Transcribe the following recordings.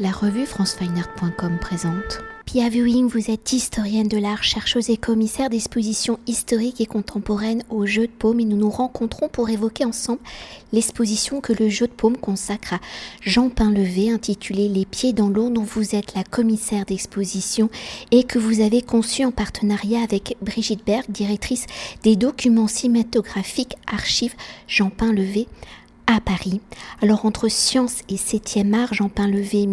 La revue francefineart.com présente. Pia Viewing, vous êtes historienne de l'art, chercheuse et commissaire d'expositions historiques et contemporaines au Jeu de Paume et nous nous rencontrons pour évoquer ensemble l'exposition que le Jeu de Paume consacre à Jean Pinlevé intitulée Les pieds dans l'eau dont vous êtes la commissaire d'exposition et que vous avez conçue en partenariat avec Brigitte Berg, directrice des documents cinématographiques archives Jean Pinlevé à Paris. Alors entre science et 7e art, Jean Pinlevé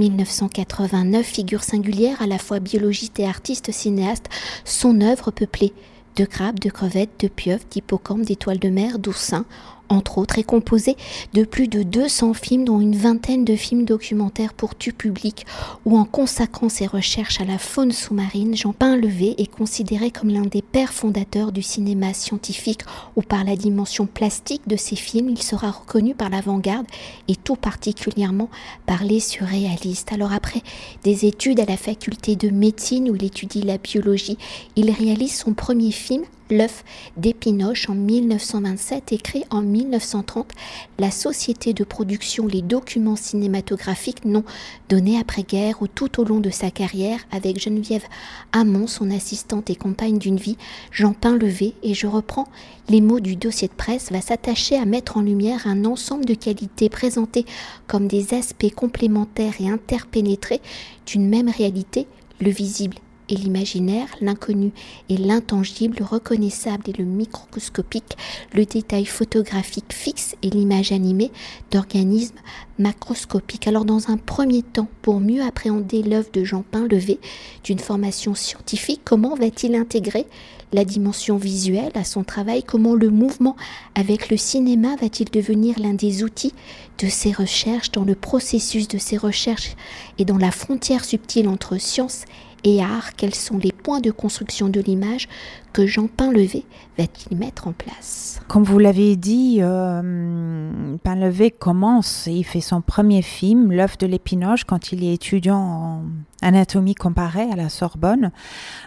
1902-1989, figure singulière à la fois biologiste et artiste cinéaste, son œuvre peuplée de crabes, de crevettes, de pieuvres, d'hippocampes, d'étoiles de mer, d'oursins, entre autres, est composé de plus de 200 films, dont une vingtaine de films documentaires pour tu public, où en consacrant ses recherches à la faune sous-marine, Jean Pinlevé est considéré comme l'un des pères fondateurs du cinéma scientifique, où par la dimension plastique de ses films, il sera reconnu par l'avant-garde et tout particulièrement par les surréalistes. Alors après des études à la faculté de médecine où il étudie la biologie, il réalise son premier film L'œuf d'Épinoche en 1927 et crée en 1930 la société de production Les Documents Cinématographiques non donnés après-guerre où tout au long de sa carrière, avec Geneviève Hamon, son assistante et compagne d'une vie, Jean Pinlevé, et je reprends les mots du dossier de presse, va s'attacher à mettre en lumière un ensemble de qualités présentées comme des aspects complémentaires et interpénétrés d'une même réalité, le visible l'imaginaire, l'inconnu et l'intangible, le reconnaissable et le microscopique, le détail photographique fixe et l'image animée d'organismes macroscopiques. Alors dans un premier temps, pour mieux appréhender l'œuvre de Jean Pinlevé d'une formation scientifique, comment va-t-il intégrer la dimension visuelle à son travail? Comment le mouvement avec le cinéma va-t-il devenir l'un des outils de ses recherches dans le processus de ses recherches et dans la frontière subtile entre science et art, quels sont les points de construction de l'image que Jean Pinlevé va-t-il mettre en place? Comme vous l'avez dit, euh, Pinlevé commence, il fait son premier film, L'œuf de l'épinoche, quand il est étudiant en anatomie comparée à la Sorbonne.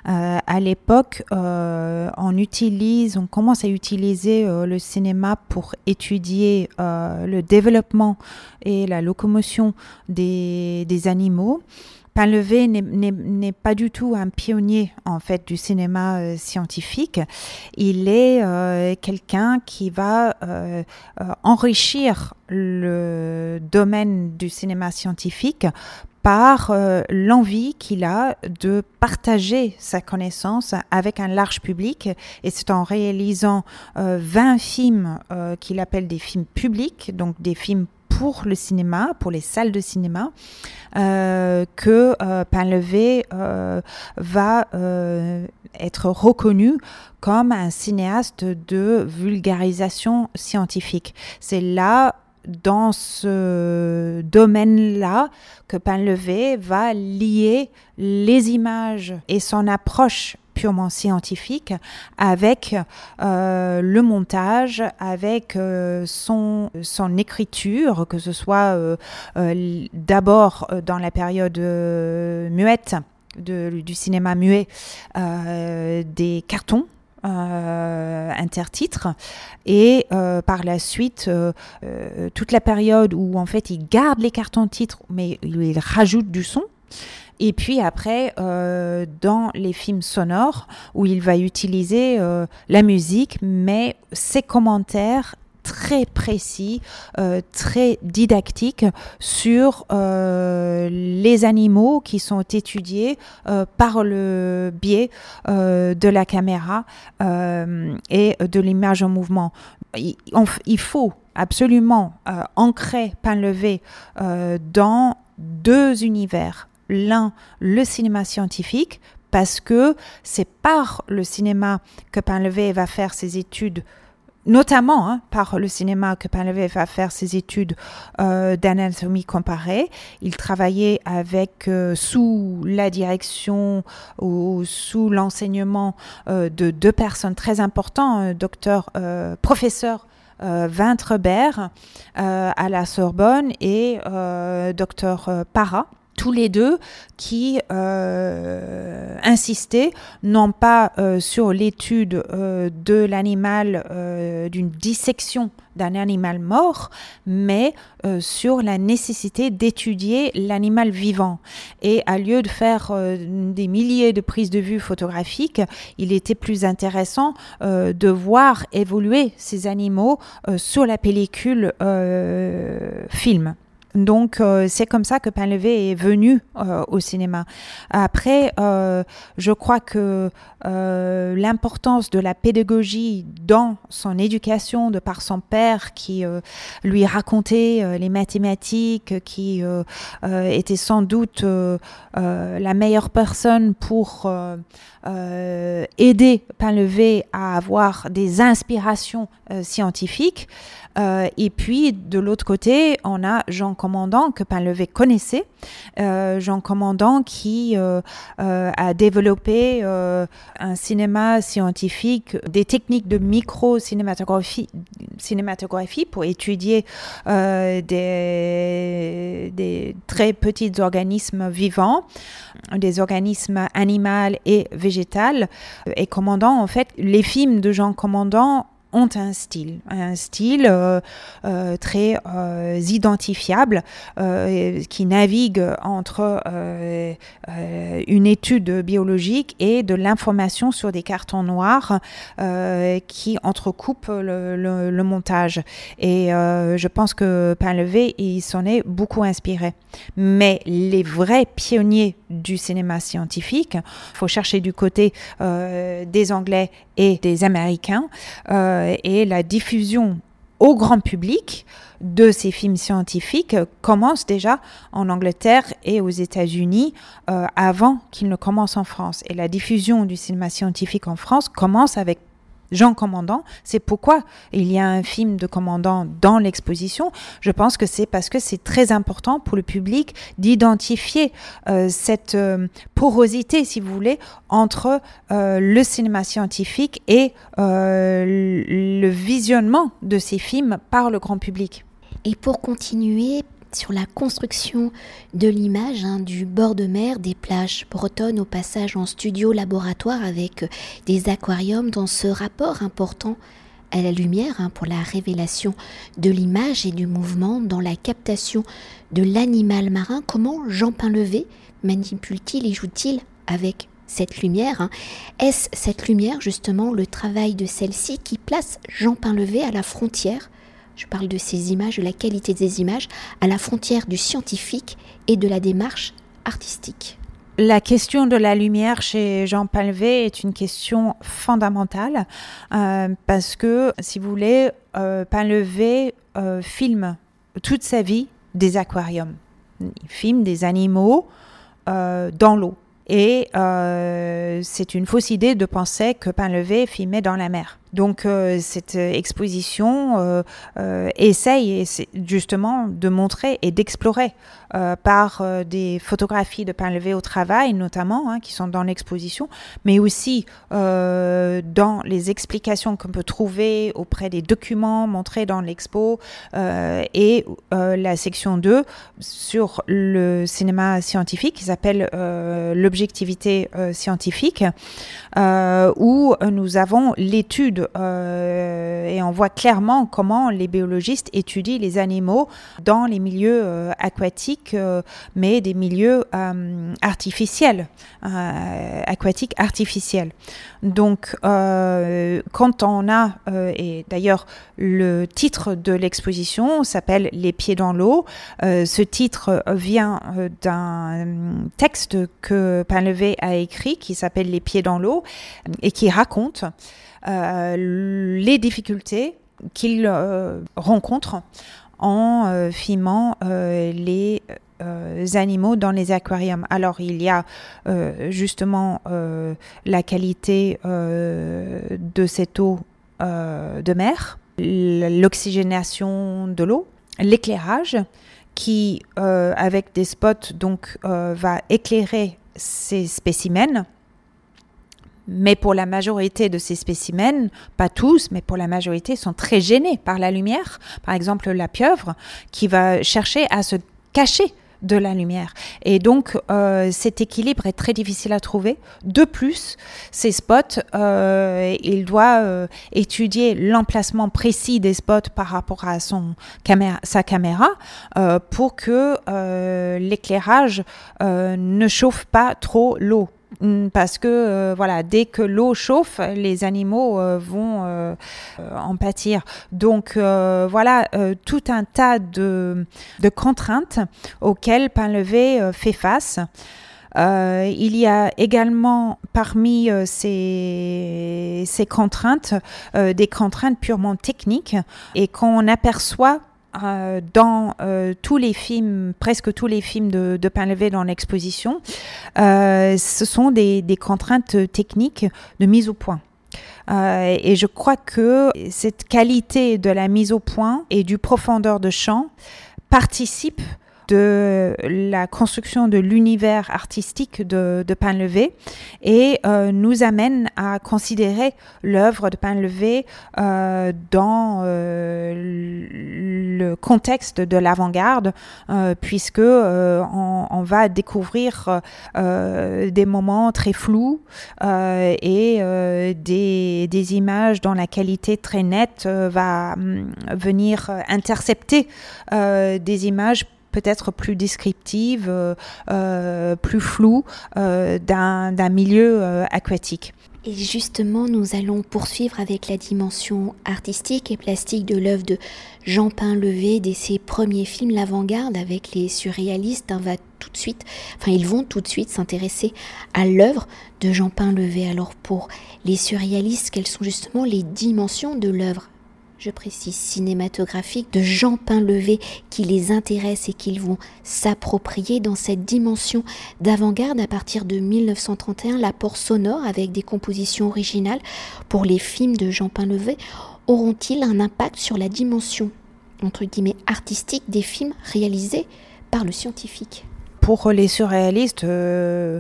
Euh, à l'époque, euh, on utilise, on commence à utiliser euh, le cinéma pour étudier le développement et la locomotion des animaux. Pinlevé n'est pas du tout un pionnier en fait du cinéma euh, scientifique. Il est euh, quelqu'un qui va euh, enrichir le domaine du cinéma scientifique par l'envie qu'il a de partager sa connaissance avec un large public. Et c'est en réalisant euh, 20 films qu'il appelle des films publics, donc des films pour le cinéma, pour les salles de cinéma, euh, que euh, Pinlevé euh, va euh, être reconnu comme un cinéaste de vulgarisation scientifique. C'est là dans ce domaine-là que Pinlevé va lier les images et son approche purement scientifique avec euh, le montage, avec euh, son, son écriture, que ce soit euh, d'abord dans la période muette du cinéma muet, des cartons euh, intertitres et par la suite toute la période où en fait il garde les cartons titres mais il rajoute du son et puis après, euh, dans les films sonores, où il va utiliser euh, la musique, mais ses commentaires très précis, euh, très didactiques sur les animaux qui sont étudiés par le biais de la caméra et de l'image en mouvement. Il, il faut absolument ancrer Pinlevé euh, dans deux univers l'un le cinéma scientifique parce que c'est par le cinéma que Pinlevé va faire ses études notamment hein, par le cinéma que Pinlevé va faire ses études euh, d'anatomie comparée. Il travaillait avec euh, sous la direction ou sous l'enseignement euh, de deux personnes très importantes, docteur, professeur Vintrebert à la Sorbonne et docteur Para tous les deux qui euh, insistaient non pas euh, sur l'étude euh, de l'animal, d'une dissection d'un animal mort, mais sur la nécessité d'étudier l'animal vivant. Et à lieu de faire des milliers de prises de vue photographiques, il était plus intéressant de voir évoluer ces animaux sur la pellicule film. Donc euh, c'est comme ça que Painlevé est venu euh, au cinéma. Après, euh, je crois que l'importance de la pédagogie dans son éducation, de par son père qui lui racontait les mathématiques, qui était sans doute la meilleure personne pour aider Painlevé à avoir des inspirations scientifiques. Et puis, de l'autre côté, on a Jean Commandant, que Painlevé connaissait. Euh, Jean Commandant qui euh, a développé un cinéma scientifique, des techniques de micro-cinématographie cinématographie pour étudier des, des, très petits organismes vivants, des organismes animaux et végétaux. Et Commandant, en fait, les films de Jean Commandant ont un style, un style euh, euh, très euh, identifiable qui navigue entre une étude biologique et de l'information sur des cartons noirs qui entrecoupent le, montage. Et je pense que Painlevé, il s'en est beaucoup inspiré. Mais les vrais pionniers du cinéma scientifique, il faut chercher du côté des Anglais et des Américains. Et la diffusion au grand public de ces films scientifiques commence déjà en Angleterre et aux États-Unis euh, avant qu'ils ne commencent en France. Et la diffusion du cinéma scientifique en France commence avec Jean Commandant. C'est pourquoi il y a un film de Commandant dans l'exposition. Je pense que c'est parce que c'est très important pour le public d'identifier euh, cette euh, porosité, si vous voulez, entre euh, le cinéma scientifique et le visionnement de ces films par le grand public. Et pour continuer, sur la construction de l'image hein, du bord de mer, des plages bretonnes au passage en studio laboratoire avec euh, des aquariums dans ce rapport important à la lumière hein, pour la révélation de l'image et du mouvement dans la captation de l'animal marin. Comment Jean Pinlevé manipule-t-il et joue-t-il avec cette lumière hein? Est-ce cette lumière justement le travail de celle-ci qui place Jean Pinlevé à la frontière je parle de ces images, de la qualité des images, à la frontière du scientifique et de la démarche artistique. La question de la lumière chez Jean Palvé est une question fondamentale euh, parce que, si vous voulez, euh, euh, filme toute sa vie des aquariums. Il filme des animaux euh, dans l'eau. Et c'est une fausse idée de penser que Pinlevé filmait dans la mer. Donc euh, cette exposition euh, euh, essaye justement de montrer et d'explorer par des photographies de pain levé au travail notamment, hein, qui sont dans l'exposition, mais aussi dans les explications qu'on peut trouver auprès des documents montrés dans l'expo et la section 2 sur le cinéma scientifique qui s'appelle l'objectivité scientifique, où nous avons l'étude euh, et on voit clairement comment les biologistes étudient les animaux dans les milieux euh, euh, mais des milieux artificiels, aquatiques artificiels. Donc, quand on a, et d'ailleurs le titre de l'exposition s'appelle Les pieds dans l'eau, ce titre vient d'un texte que Painlevé a écrit qui s'appelle Les pieds dans l'eau et qui raconte euh, les difficultés qu'il euh, rencontre en euh, filmant les animaux dans les aquariums. Alors il y a justement la qualité de cette eau de mer, l'oxygénation de l'eau, l'éclairage qui, avec des spots, donc, va éclairer ces spécimens mais pour la majorité de ces spécimens, pas tous, mais pour la majorité, sont très gênés par la lumière. Par exemple, la pieuvre qui va chercher à se cacher de la lumière. Et donc, euh, cet équilibre est très difficile à trouver. De plus, ces spots, euh, il doit euh, étudier l'emplacement précis des spots par rapport à son caméra, sa caméra pour que l'éclairage ne chauffe pas trop l'eau. Mm, parce que euh, voilà, dès que l'eau chauffe, les animaux euh, vont euh, en pâtir. Donc voilà, tout un tas de, contraintes auxquelles Painlevé fait face. il y a également parmi ces, ces, contraintes des contraintes purement techniques et qu'on aperçoit euh, dans euh, tous les films, presque tous les films de, de Painlevé dans l'exposition, euh, ce sont des, des, contraintes techniques de mise au point. et je crois que cette qualité de la mise au point et du profondeur de champ participe de la construction de l'univers artistique de, de Painlevé et euh, nous amène à considérer l'œuvre de Painlevé euh, dans euh, le contexte de l'avant-garde, puisque on, va découvrir des moments très flous et des, images dont la qualité très nette va hum, venir intercepter des images peut-être plus descriptive, euh, euh, plus floue euh, d'un milieu aquatique. Et justement, nous allons poursuivre avec la dimension artistique et plastique de l'œuvre de Jean Pain-Levé dès ses premiers films, l'avant-garde avec les surréalistes. On va tout de suite, enfin, ils vont tout de suite s'intéresser à l'œuvre de Jean Pain-Levé. Alors, pour les surréalistes, quelles sont justement les dimensions de l'œuvre? Je précise, cinématographique de Jean Painlevé qui les intéresse et qu'ils vont s'approprier dans cette dimension d'avant-garde à partir de 1931, l'apport sonore avec des compositions originales pour les films de Jean Painlevé auront-ils un impact sur la dimension entre guillemets artistique des films réalisés par le scientifique? Pour les surréalistes, euh,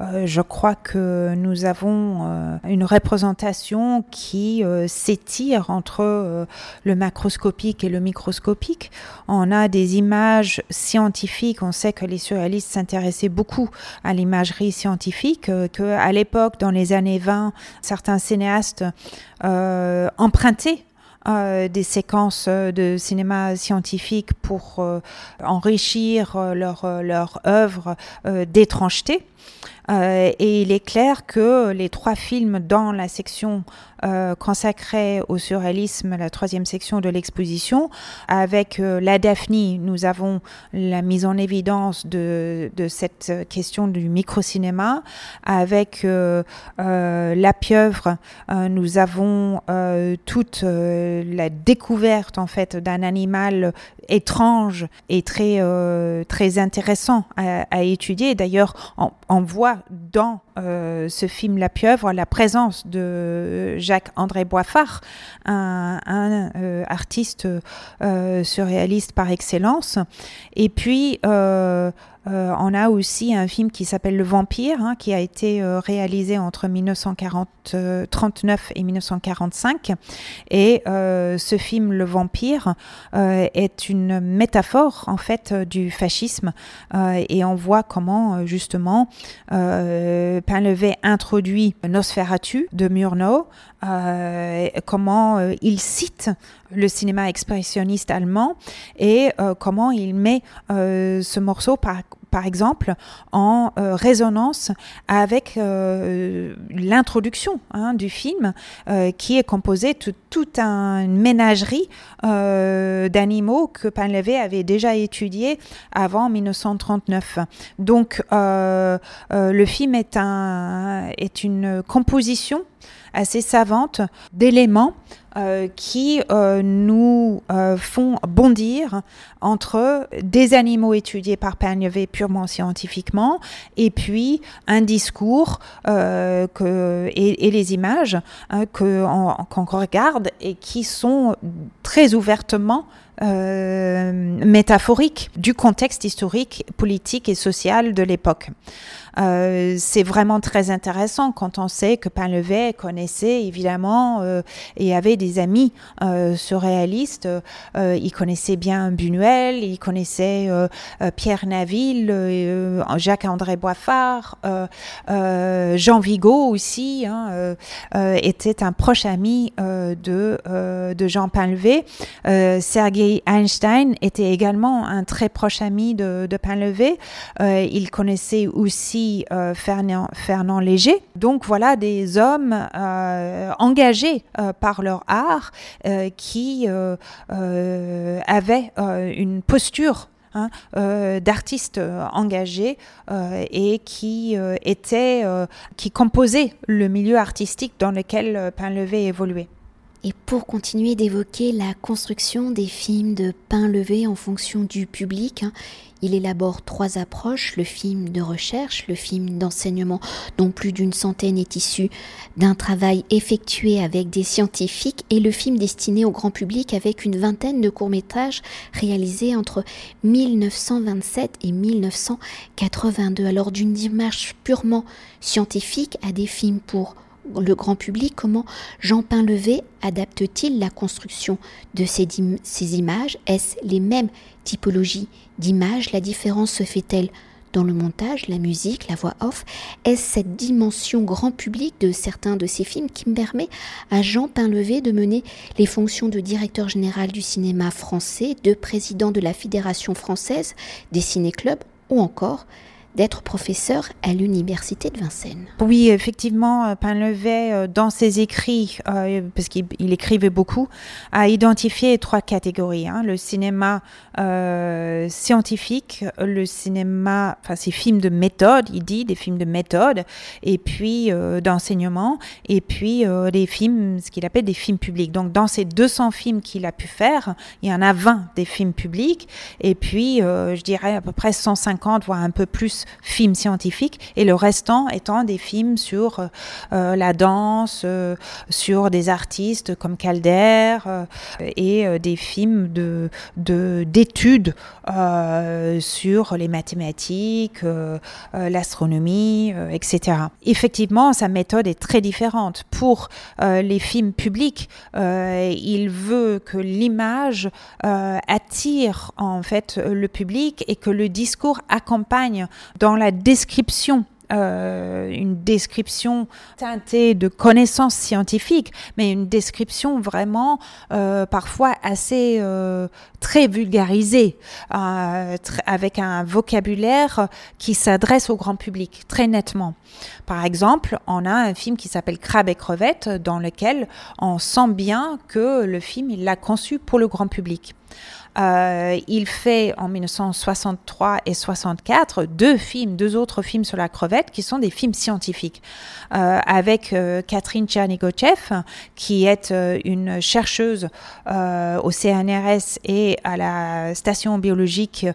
euh, je crois que nous avons euh, une représentation qui euh, s'étire entre le macroscopique et le microscopique. On a des images scientifiques. On sait que les surréalistes s'intéressaient beaucoup à l'imagerie scientifique, que à l'époque, dans les années 20, certains cinéastes empruntaient des séquences de cinéma scientifique pour enrichir leur, leur œuvre d'étrangeté. Euh, et il est clair que les trois films dans la section euh, consacrée au surréalisme, la troisième section de l'exposition, avec euh, la Daphne, nous avons la mise en évidence de, cette question du micro-cinéma. Avec La Pieuvre, nous avons toute la découverte en fait d'un animal étrange et très, très intéressant à, à étudier. D'ailleurs, on, voit dans euh, ce film La Pieuvre la présence de Jacques-André Boiffard, un, euh, artiste euh, surréaliste par excellence. Et puis, on a aussi un film qui s'appelle Le Vampire, hein, qui a été réalisé entre 1939 et 1945. Et ce film, Le Vampire, est une métaphore en fait du fascisme. et on voit comment justement Painlevé introduit Nosferatu de Murnau, comment il cite le cinéma expressionniste allemand et comment il met ce morceau par exemple, en euh, résonance avec euh, l'introduction hein, du film, euh, qui est composée de toute une ménagerie d'animaux que Painlevé avait déjà étudié avant 1939. Donc, le film est, un, est une composition assez savante d'éléments euh, qui euh, nous euh, font bondir entre des animaux étudiés par Pagnevey purement scientifiquement et puis un discours que, et, et, les images hein, qu'on regarde et qui sont très ouvertement métaphorique du contexte historique, politique et social de l'époque. Euh, c'est vraiment très intéressant quand on sait que Painlevé connaissait évidemment euh, et avait des amis euh, surréalistes. il connaissait bien Buñuel, il connaissait Pierre Naville, Jacques-André Boiffard, Jean Vigo aussi hein, était un proche ami de, de Jean Painlevé. Sergei Einstein était également un très proche ami de, de Painlevé. il connaissait aussi euh, Fernand, Léger. Donc voilà des hommes euh, engagés euh, par leur art qui avaient une posture Hein, engagés et qui étaient, qui composaient le milieu artistique dans lequel Painlevé évoluait. Et pour continuer d'évoquer la construction des films de Painlevé en fonction du public, hein, il élabore trois approches, le film de recherche, le film d'enseignement dont plus d'une centaine est issu d'un travail effectué avec des scientifiques et le film destiné au grand public avec une vingtaine de courts-métrages réalisés entre 1927 et 1982. Alors d'une démarche purement scientifique à des films pour le grand public, comment Jean Painlevé adapte-t-il la construction de ces, images? Est-ce les mêmes typologies d'images? La différence se fait-elle dans le montage, la musique, la voix off? Est-ce cette dimension grand public de certains de ces films qui permet à Jean Painlevé de mener les fonctions de directeur général du cinéma français, de président de la Fédération française des ciné-clubs ou encore d'être professeur à l'université de Vincennes. Oui, effectivement, euh, Painlevé, euh, dans ses écrits, euh, parce qu'il écrivait beaucoup, a identifié trois catégories. Hein. le cinéma scientifique, le cinéma, enfin ces films de méthode, il dit, des films de méthode, et puis d'enseignement, et puis des films, ce qu'il appelle des films publics. Donc dans ces 200 films qu'il a pu faire, il y en a 20 des films publics, et puis je dirais à peu près 150, voire un peu plus films scientifiques et le restant étant des films sur euh, la danse, euh, sur des artistes comme Calder euh, et des films de d'études sur les mathématiques, l'astronomie, etc. Effectivement, sa méthode est très différente. Pour les films publics, il veut que l'image attire en fait le public et que le discours accompagne dans la description euh, une description teintée de connaissances scientifiques, mais une description vraiment euh, parfois assez euh, très vulgarisée, avec un vocabulaire qui s'adresse au grand public très nettement. Par exemple, on a un film qui s'appelle Crabe et crevette, dans lequel on sent bien que le film il l'a conçu pour le grand public. Euh, il fait en 1963 et 64 deux films, deux autres films sur la crevette qui sont des films scientifiques, euh, avec euh, Catherine Tchernigochev, qui est une chercheuse au CNRS et à la station biologique,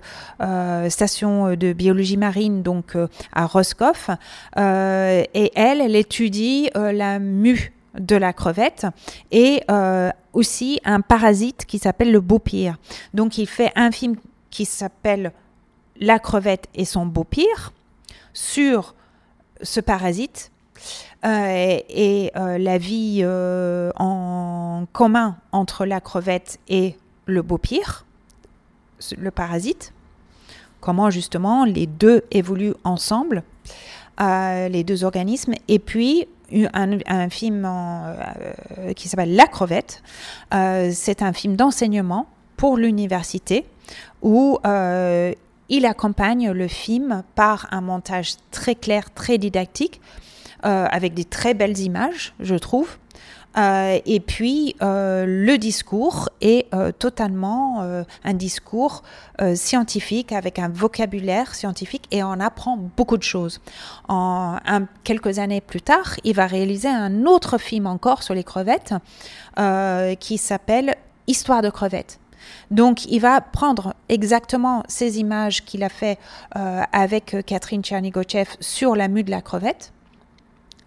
station de biologie marine, donc à Roscoff. et elle, elle étudie la mue de la crevette et euh, aussi un parasite qui s'appelle le beau-pire. Donc il fait un film qui s'appelle La crevette et son beau-pire sur ce parasite euh, et euh, la vie en commun entre la crevette et le beau-pire, le parasite. Comment justement les deux évoluent ensemble, les deux organismes. Et puis un, film euh, qui s'appelle La crevette. Euh, c'est un film d'enseignement pour l'université où euh, il accompagne le film par un montage très clair, très didactique, avec des très belles images, je trouve. Euh, et puis, euh, le discours est euh, totalement un discours scientifique avec un vocabulaire scientifique et on apprend beaucoup de choses. Quelques années plus tard, il va réaliser un autre film encore sur les crevettes qui s'appelle Histoire de crevettes. Donc, il va prendre exactement ces images qu'il a fait avec Catherine Tchernigochev sur la mue de la crevette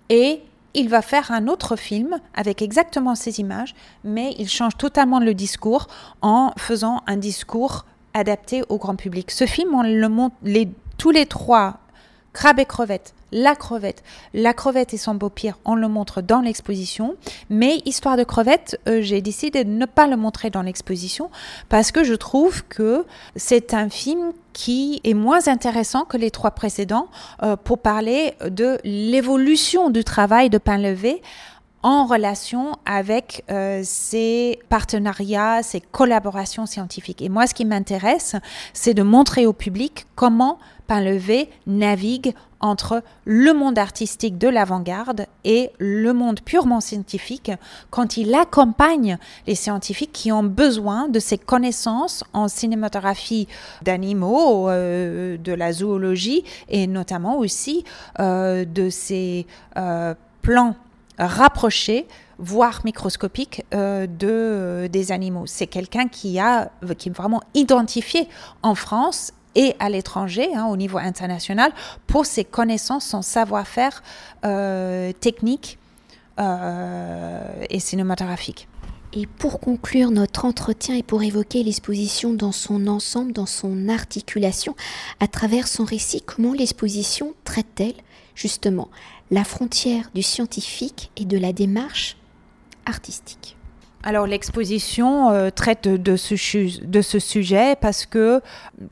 et il va faire un autre film avec exactement ces images, mais il change totalement le discours en faisant un discours adapté au grand public. Ce film, on le montre les, tous les trois, Crabe et Crevette, la crevette. La crevette et son beau-pire, on le montre dans l'exposition. Mais Histoire de crevette, euh, j'ai décidé de ne pas le montrer dans l'exposition parce que je trouve que c'est un film qui est moins intéressant que les trois précédents euh, pour parler de l'évolution du travail de Painlevé en relation avec euh, ces partenariats, ces collaborations scientifiques. Et moi, ce qui m'intéresse, c'est de montrer au public comment Painlevé navigue entre le monde artistique de l'avant-garde et le monde purement scientifique quand il accompagne les scientifiques qui ont besoin de ces connaissances en cinématographie d'animaux, euh, de la zoologie et notamment aussi euh, de ces euh, plans rapprochés voire microscopiques de des animaux. C'est quelqu'un qui a qui est vraiment identifié en France et à l'étranger, hein, au niveau international, pour ses connaissances, son savoir-faire euh, technique euh, et cinématographique. Et pour conclure notre entretien et pour évoquer l'exposition dans son ensemble, dans son articulation, à travers son récit, comment l'exposition traite-t-elle justement la frontière du scientifique et de la démarche artistique. Alors l'exposition euh, traite de ce, sujet parce que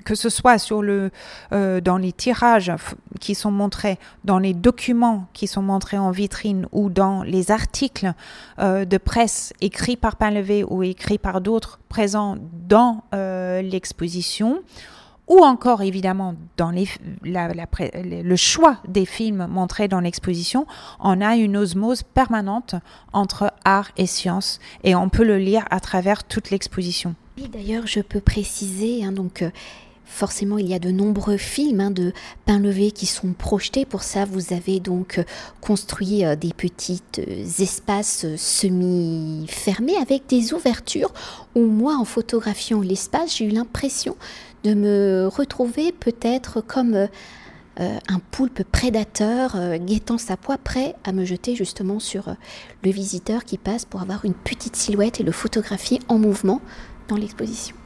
que ce soit sur euh, dans les tirages qui sont montrés, dans les documents qui sont montrés en vitrine ou dans les articles euh, de presse écrits par Painlevé ou écrits par d'autres présents dans l'exposition, ou encore évidemment dans le choix des films montrés dans l'exposition, on a une osmose permanente entre art et science et on peut le lire à travers toute l'exposition. D'ailleurs, je peux préciser, hein, donc euh, forcément il y a de nombreux films hein, de levé qui sont projetés. Pour ça, vous avez donc euh, construit euh, des petits espaces semi-fermés avec des ouvertures où moi, en photographiant l'espace, j'ai eu l'impression de me retrouver peut-être comme euh, euh, un poulpe prédateur euh, guettant sa proie, prêt à me jeter justement sur le visiteur qui passe pour avoir une petite silhouette et le photographier en mouvement dans l'exposition.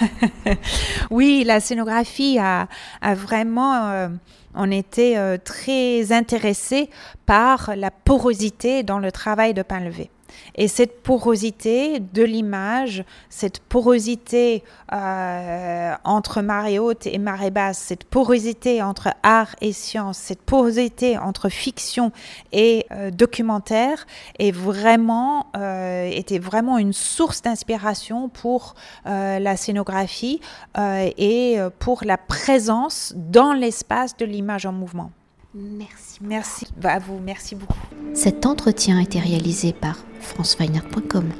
oui, la scénographie a, vraiment... on était très intéressés par la porosité dans le travail de pain levé. Et cette porosité de l'image, cette porosité euh, entre marée haute et marée basse, cette porosité entre art et science, cette porosité entre fiction et euh, documentaire est vraiment, euh, était vraiment une source d'inspiration pour la scénographie et pour la présence dans l'espace de l'image en mouvement. Merci. Merci à vous, merci beaucoup. Cet entretien a été réalisé par franceweiner.com.